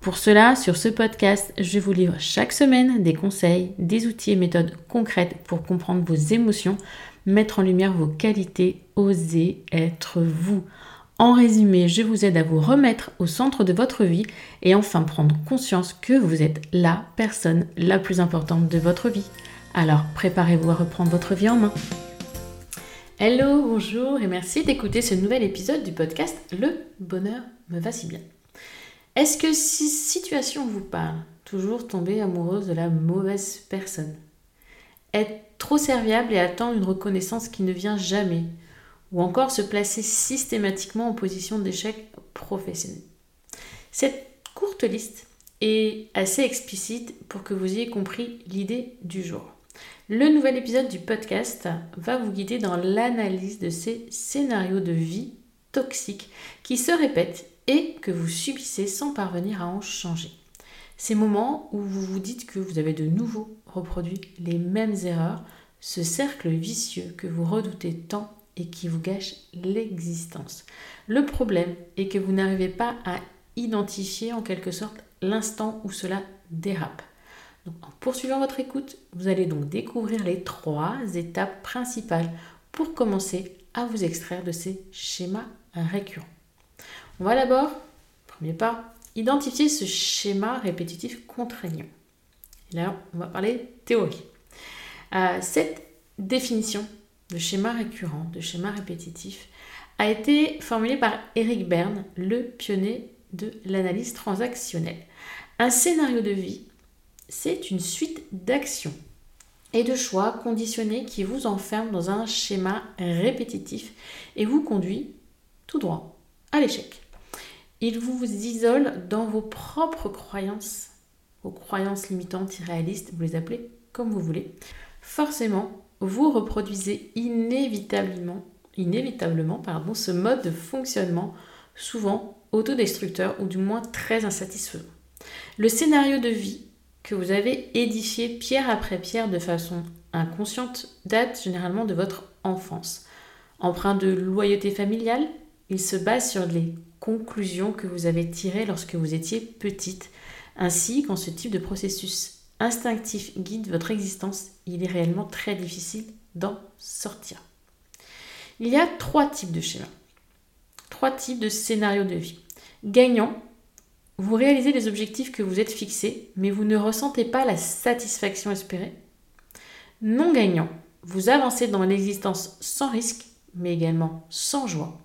Pour cela, sur ce podcast, je vous livre chaque semaine des conseils, des outils et méthodes concrètes pour comprendre vos émotions, mettre en lumière vos qualités, oser être vous. En résumé, je vous aide à vous remettre au centre de votre vie et enfin prendre conscience que vous êtes la personne la plus importante de votre vie. Alors préparez-vous à reprendre votre vie en main. Hello, bonjour et merci d'écouter ce nouvel épisode du podcast Le bonheur me va si bien. Est-ce que si situation vous parle, toujours tomber amoureuse de la mauvaise personne? Être trop serviable et attendre une reconnaissance qui ne vient jamais? Ou encore se placer systématiquement en position d'échec professionnel? Cette courte liste est assez explicite pour que vous ayez compris l'idée du jour. Le nouvel épisode du podcast va vous guider dans l'analyse de ces scénarios de vie toxiques qui se répètent et que vous subissez sans parvenir à en changer. Ces moments où vous vous dites que vous avez de nouveau reproduit les mêmes erreurs, ce cercle vicieux que vous redoutez tant et qui vous gâche l'existence. Le problème est que vous n'arrivez pas à identifier en quelque sorte l'instant où cela dérape. en poursuivant votre écoute, vous allez donc découvrir les trois étapes principales pour commencer à vous extraire de ces schémas récurrents. On va d'abord, premier pas, identifier ce schéma répétitif contraignant. Et là, on va parler théorie. Euh, cette définition de schéma récurrent, de schéma répétitif, a été formulée par Eric Berne, le pionnier de l'analyse transactionnelle. Un scénario de vie, c'est une suite d'actions et de choix conditionnés qui vous enferment dans un schéma répétitif et vous conduit tout droit à l'échec. Il vous isole dans vos propres croyances, vos croyances limitantes, irréalistes, vous les appelez comme vous voulez. Forcément, vous reproduisez inévitablement, inévitablement ce mode de fonctionnement, souvent autodestructeur ou du moins très insatisfaisant. Le scénario de vie que vous avez édifié pierre après pierre de façon inconsciente date généralement de votre enfance. Empreint de loyauté familiale, il se base sur les conclusions que vous avez tirées lorsque vous étiez petite. Ainsi, quand ce type de processus instinctif guide votre existence, il est réellement très difficile d'en sortir. Il y a trois types de schémas, trois types de scénarios de vie. Gagnant, vous réalisez les objectifs que vous êtes fixés, mais vous ne ressentez pas la satisfaction espérée. Non gagnant, vous avancez dans l'existence sans risque, mais également sans joie.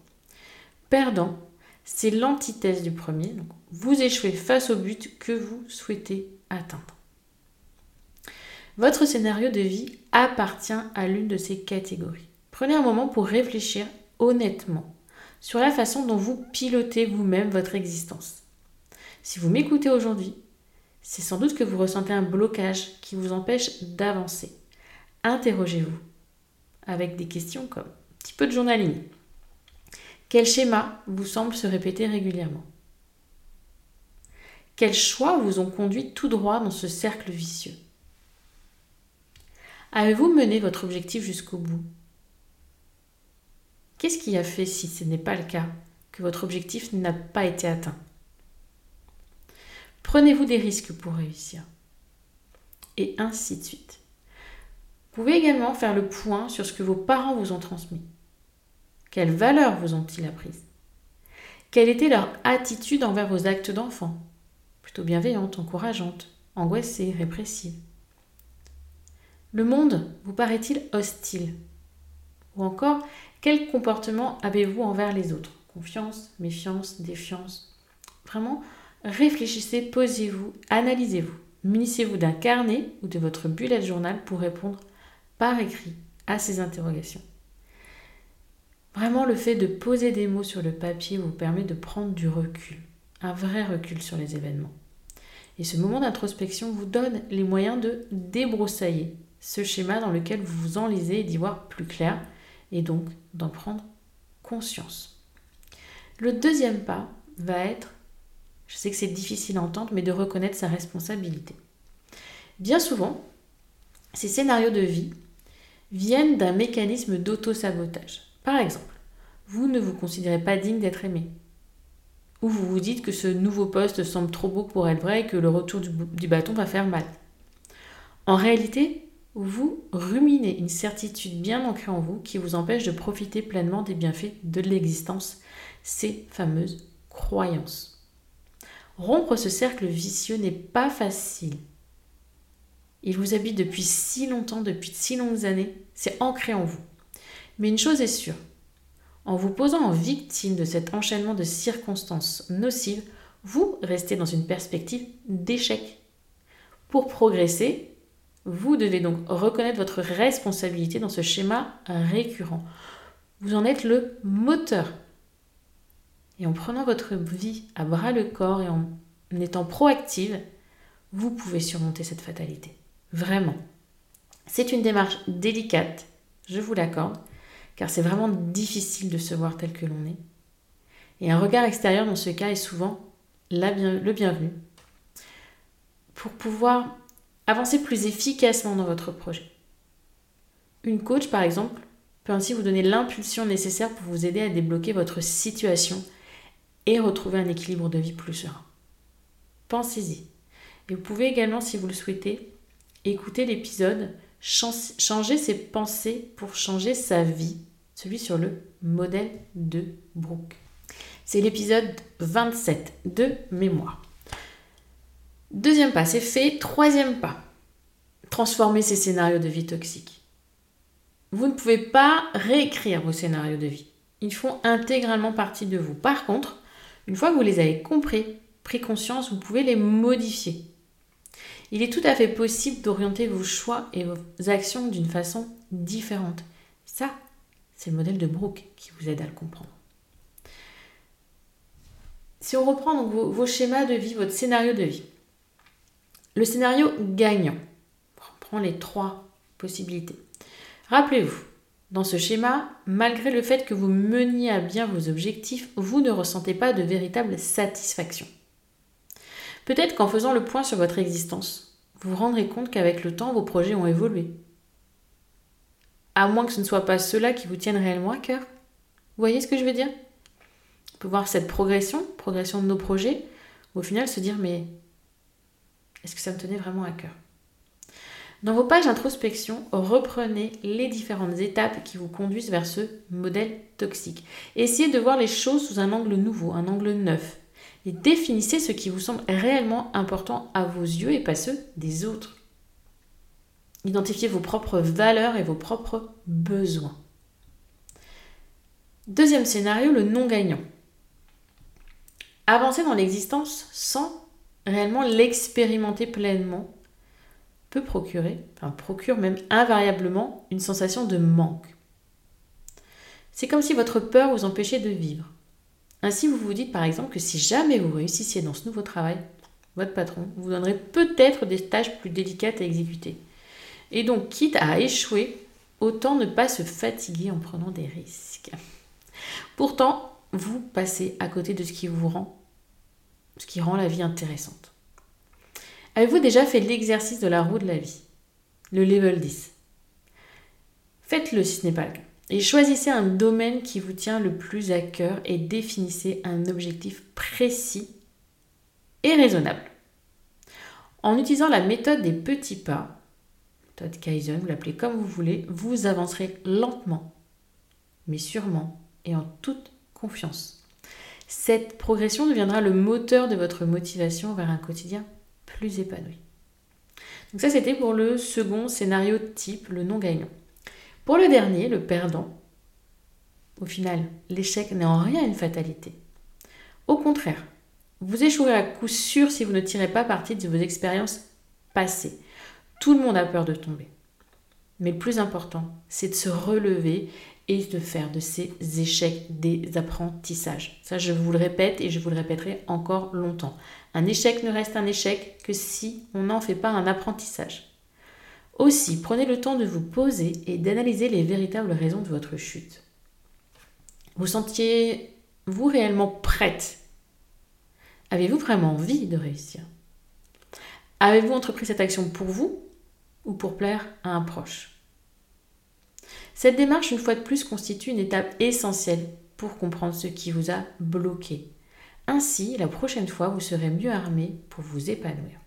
Perdant, c'est l'antithèse du premier. Donc, vous échouez face au but que vous souhaitez atteindre. Votre scénario de vie appartient à l'une de ces catégories. Prenez un moment pour réfléchir honnêtement sur la façon dont vous pilotez vous-même votre existence. Si vous m'écoutez aujourd'hui, c'est sans doute que vous ressentez un blocage qui vous empêche d'avancer. Interrogez-vous avec des questions comme un petit peu de journaling. Quel schéma vous semble se répéter régulièrement Quels choix vous ont conduit tout droit dans ce cercle vicieux Avez-vous mené votre objectif jusqu'au bout Qu'est-ce qui a fait, si ce n'est pas le cas, que votre objectif n'a pas été atteint Prenez-vous des risques pour réussir Et ainsi de suite. Vous pouvez également faire le point sur ce que vos parents vous ont transmis. Quelles valeurs vous ont-ils apprises? Quelle était leur attitude envers vos actes d'enfant? Plutôt bienveillante, encourageante, angoissée, répressive. Le monde vous paraît-il hostile? Ou encore, Quel comportement avez-vous envers les autres? Confiance, méfiance, défiance? Vraiment, réfléchissez, posez-vous, analysez-vous. Munissez-vous d'un carnet ou de votre bullet journal pour répondre par écrit à ces interrogations. Vraiment, le fait de poser des mots sur le papier vous permet de prendre du recul, un vrai recul sur les événements. Et ce moment d'introspection vous donne les moyens de débroussailler ce schéma dans lequel vous vous enlisez et d'y voir plus clair, et donc d'en prendre conscience. Le deuxième pas va être, je sais que c'est difficile à entendre, mais de reconnaître sa responsabilité. Bien souvent, ces scénarios de vie viennent d'un mécanisme d'auto-sabotage. Par exemple, vous ne vous considérez pas digne d'être aimé. Ou vous vous dites que ce nouveau poste semble trop beau pour être vrai et que le retour du, du bâton va faire mal. En réalité, vous ruminez une certitude bien ancrée en vous qui vous empêche de profiter pleinement des bienfaits de l'existence, ces fameuses croyances. Rompre ce cercle vicieux n'est pas facile. Il vous habite depuis si longtemps, depuis si longues années, c'est ancré en vous. Mais une chose est sûre, en vous posant en victime de cet enchaînement de circonstances nocives, vous restez dans une perspective d'échec. Pour progresser, vous devez donc reconnaître votre responsabilité dans ce schéma récurrent. Vous en êtes le moteur. Et en prenant votre vie à bras le corps et en étant proactive, vous pouvez surmonter cette fatalité. Vraiment. C'est une démarche délicate, je vous l'accorde, car c'est vraiment difficile de se voir tel que l'on est. Et un regard extérieur dans ce cas est souvent le bienvenu pour pouvoir Avancez plus efficacement dans votre projet. Une coach, par exemple, peut ainsi vous donner l'impulsion nécessaire pour vous aider à débloquer votre situation et retrouver un équilibre de vie plus serein. Pensez-y. Et vous pouvez également, si vous le souhaitez, écouter l'épisode Changer ses pensées pour changer sa vie, celui sur le modèle de Brooke. C'est l'épisode 27 de Mémoire. Deuxième pas, c'est fait. Troisième pas, transformer ces scénarios de vie toxiques. Vous ne pouvez pas réécrire vos scénarios de vie. Ils font intégralement partie de vous. Par contre, une fois que vous les avez compris, pris conscience, vous pouvez les modifier. Il est tout à fait possible d'orienter vos choix et vos actions d'une façon différente. Ça, c'est le modèle de Brooke qui vous aide à le comprendre. Si on reprend vos, vos schémas de vie, votre scénario de vie, le scénario gagnant. On prend les trois possibilités. Rappelez-vous, dans ce schéma, malgré le fait que vous meniez à bien vos objectifs, vous ne ressentez pas de véritable satisfaction. Peut-être qu'en faisant le point sur votre existence, vous vous rendrez compte qu'avec le temps, vos projets ont évolué. À moins que ce ne soit pas ceux-là qui vous tiennent réellement à cœur. Vous voyez ce que je veux dire? On peut voir cette progression, progression de nos projets, au final se dire mais est-ce que ça me tenait vraiment à cœur? Dans vos pages d'introspection, reprenez les différentes étapes qui vous conduisent vers ce modèle toxique. Essayez de voir les choses sous un angle nouveau, un angle neuf. Et définissez ce qui vous semble réellement important à vos yeux et pas ceux des autres. Identifiez vos propres valeurs et vos propres besoins. Deuxième scénario, le non gagnant. Avancez dans l'existence sans réellement l'expérimenter pleinement peut procurer, enfin procure même invariablement une sensation de manque. C'est comme si votre peur vous empêchait de vivre. Ainsi, vous vous dites par exemple que si jamais vous réussissiez dans ce nouveau travail, votre patron vous donnerait peut-être des tâches plus délicates à exécuter. Et donc, quitte à échouer, autant ne pas se fatiguer en prenant des risques. Pourtant, vous passez à côté de ce qui vous rend ce qui rend la vie intéressante. Avez-vous déjà fait l'exercice de la roue de la vie? Le level 10 Faites-le si ce n'est pas le cas. Et choisissez un domaine qui vous tient le plus à cœur et définissez un objectif précis et raisonnable. En utilisant la méthode des petits pas, méthode Kaizen, vous l'appelez comme vous voulez, vous avancerez lentement, mais sûrement et en toute confiance. Cette progression deviendra le moteur de votre motivation vers un quotidien plus épanoui. Donc ça, c'était pour le second scénario type, le non gagnant. Pour le dernier, le perdant, Au final, l'échec n'est en rien une fatalité. Au contraire, vous échouerez à coup sûr si vous ne tirez pas parti de vos expériences passées. Tout le monde a peur de tomber. Mais le plus important, c'est de se relever et de faire de ces échecs des apprentissages. Ça, je vous le répète et je vous le répéterai encore longtemps. Un échec ne reste un échec que si on n'en fait pas un apprentissage. Aussi, prenez le temps de vous poser et d'analyser les véritables raisons de votre chute. Vous sentiez-vous réellement prête? Avez-vous vraiment envie de réussir? Avez-vous entrepris cette action pour vous ou pour plaire à un proche? Cette démarche, une fois de plus, constitue une étape essentielle pour comprendre ce qui vous a bloqué. Ainsi, la prochaine fois, vous serez mieux armé pour vous épanouir.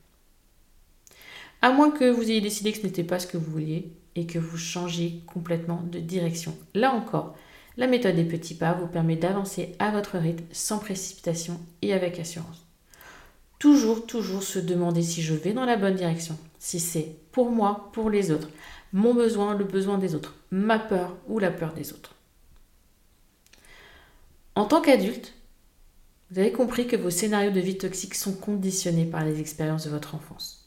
À moins que vous ayez décidé que ce n'était pas ce que vous vouliez et que vous changiez complètement de direction. Là encore, la méthode des petits pas vous permet d'avancer à votre rythme sans précipitation et avec assurance. Toujours, toujours se demander si je vais dans la bonne direction, si c'est pour moi, pour les autres, mon besoin, le besoin des autres, ma peur ou la peur des autres. En tant qu'adulte, vous avez compris que vos scénarios de vie toxique sont conditionnés par les expériences de votre enfance.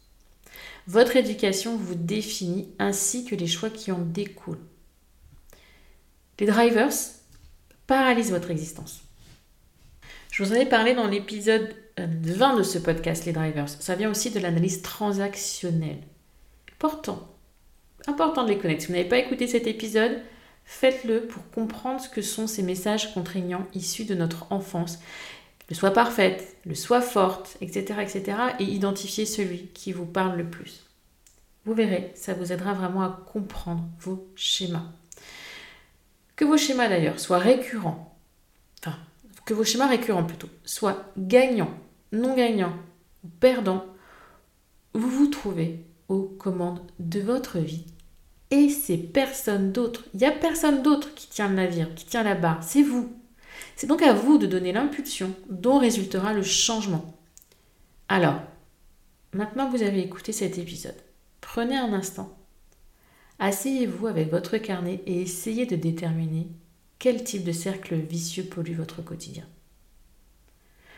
Votre éducation vous définit ainsi que les choix qui en découlent. Les drivers paralysent votre existence. Je vous en ai parlé dans l'épisode 20 euh, de ce podcast, les drivers. Ça vient aussi de l'analyse transactionnelle. Important. Important de les connaître. Si vous n'avez pas écouté cet épisode, faites-le pour comprendre ce que sont ces messages contraignants issus de notre enfance. Le soi parfaite, le soi forte, etc., etc. Et identifier celui qui vous parle le plus. Vous verrez, ça vous aidera vraiment à comprendre vos schémas. Que vos schémas d'ailleurs soient récurrents, enfin, que vos schémas récurrents plutôt, soient gagnants, non gagnants ou perdants, vous vous trouvez aux commandes de votre vie. Et c'est personne d'autre. Il n'y a personne d'autre qui tient le navire, qui tient la barre. C'est vous. C'est donc à vous de donner l'impulsion dont résultera le changement. Alors, maintenant que vous avez écouté cet épisode, prenez un instant Asseyez-vous avec votre carnet et essayez de déterminer quel type de cercle vicieux pollue votre quotidien.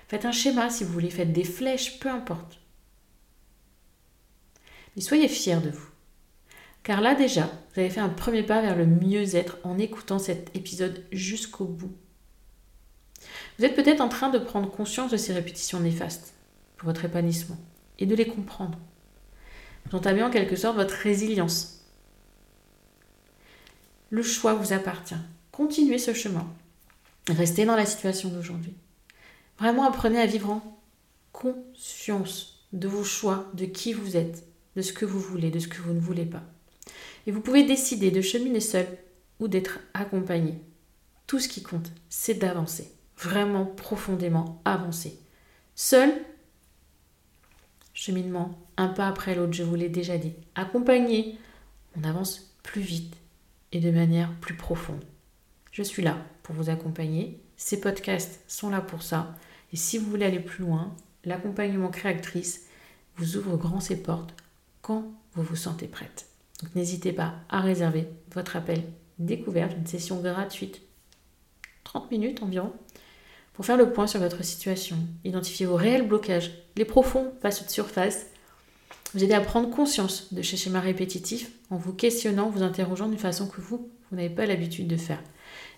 Faites un schéma si vous voulez, faites des flèches, peu importe. Mais soyez fiers de vous. Car là déjà, vous avez fait un premier pas vers le mieux-être en écoutant cet épisode jusqu'au bout. Vous êtes peut-être en train de prendre conscience de ces répétitions néfastes pour votre épanouissement et de les comprendre. Vous entamez en quelque sorte votre résilience le choix vous appartient. Continuez ce chemin. Restez dans la situation d'aujourd'hui. Vraiment apprenez à vivre en conscience de vos choix, de qui vous êtes, de ce que vous voulez, de ce que vous ne voulez pas. Et vous pouvez décider de cheminer seul ou d'être accompagné. Tout ce qui compte, c'est d'avancer. Vraiment profondément avancer. Seul, cheminement, un pas après l'autre, je vous l'ai déjà dit. Accompagné, on avance plus vite et de manière plus profonde. Je suis là pour vous accompagner. Ces podcasts sont là pour ça. Et si vous voulez aller plus loin, l'accompagnement créatrice vous ouvre grand ses portes quand vous vous sentez prête. Donc n'hésitez pas à réserver votre appel découverte, une session gratuite, 30 minutes environ, pour faire le point sur votre situation, identifier vos réels blocages, les profonds face de surface vous aider à prendre conscience de ces schémas répétitifs en vous questionnant, vous interrogeant d'une façon que vous, vous n'avez pas l'habitude de faire.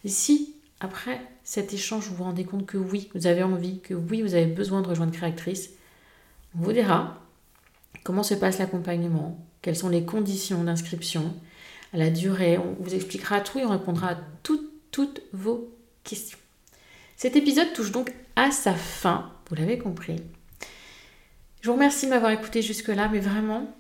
Et si, après cet échange, vous vous rendez compte que oui, vous avez envie, que oui, vous avez besoin de rejoindre Créatrice, on vous dira comment se passe l'accompagnement, quelles sont les conditions d'inscription, la durée, on vous expliquera tout et on répondra à toutes, toutes vos questions. Cet épisode touche donc à sa fin, vous l'avez compris. Je vous remercie de m'avoir écouté jusque-là, mais vraiment,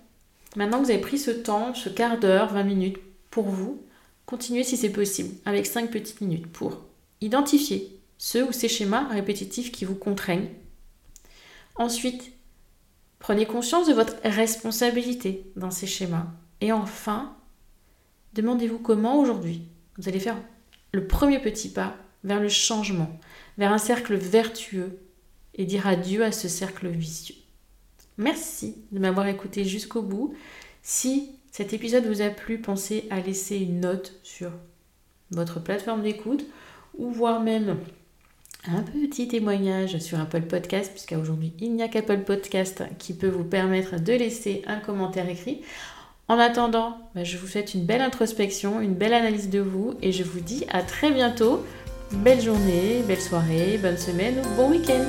maintenant que vous avez pris ce temps, ce quart d'heure, 20 minutes pour vous, continuez si c'est possible, avec 5 petites minutes pour identifier ceux ou ces schémas répétitifs qui vous contraignent. Ensuite, prenez conscience de votre responsabilité dans ces schémas. Et enfin, demandez-vous comment aujourd'hui vous allez faire le premier petit pas vers le changement, vers un cercle vertueux et dire adieu à ce cercle vicieux. Merci de m'avoir écouté jusqu'au bout. Si cet épisode vous a plu, pensez à laisser une note sur votre plateforme d'écoute ou voire même un petit témoignage sur Apple Podcast, puisqu'à aujourd'hui il n'y a qu'Apple Podcast qui peut vous permettre de laisser un commentaire écrit. En attendant, bah, je vous souhaite une belle introspection, une belle analyse de vous et je vous dis à très bientôt. Belle journée, belle soirée, bonne semaine bon week-end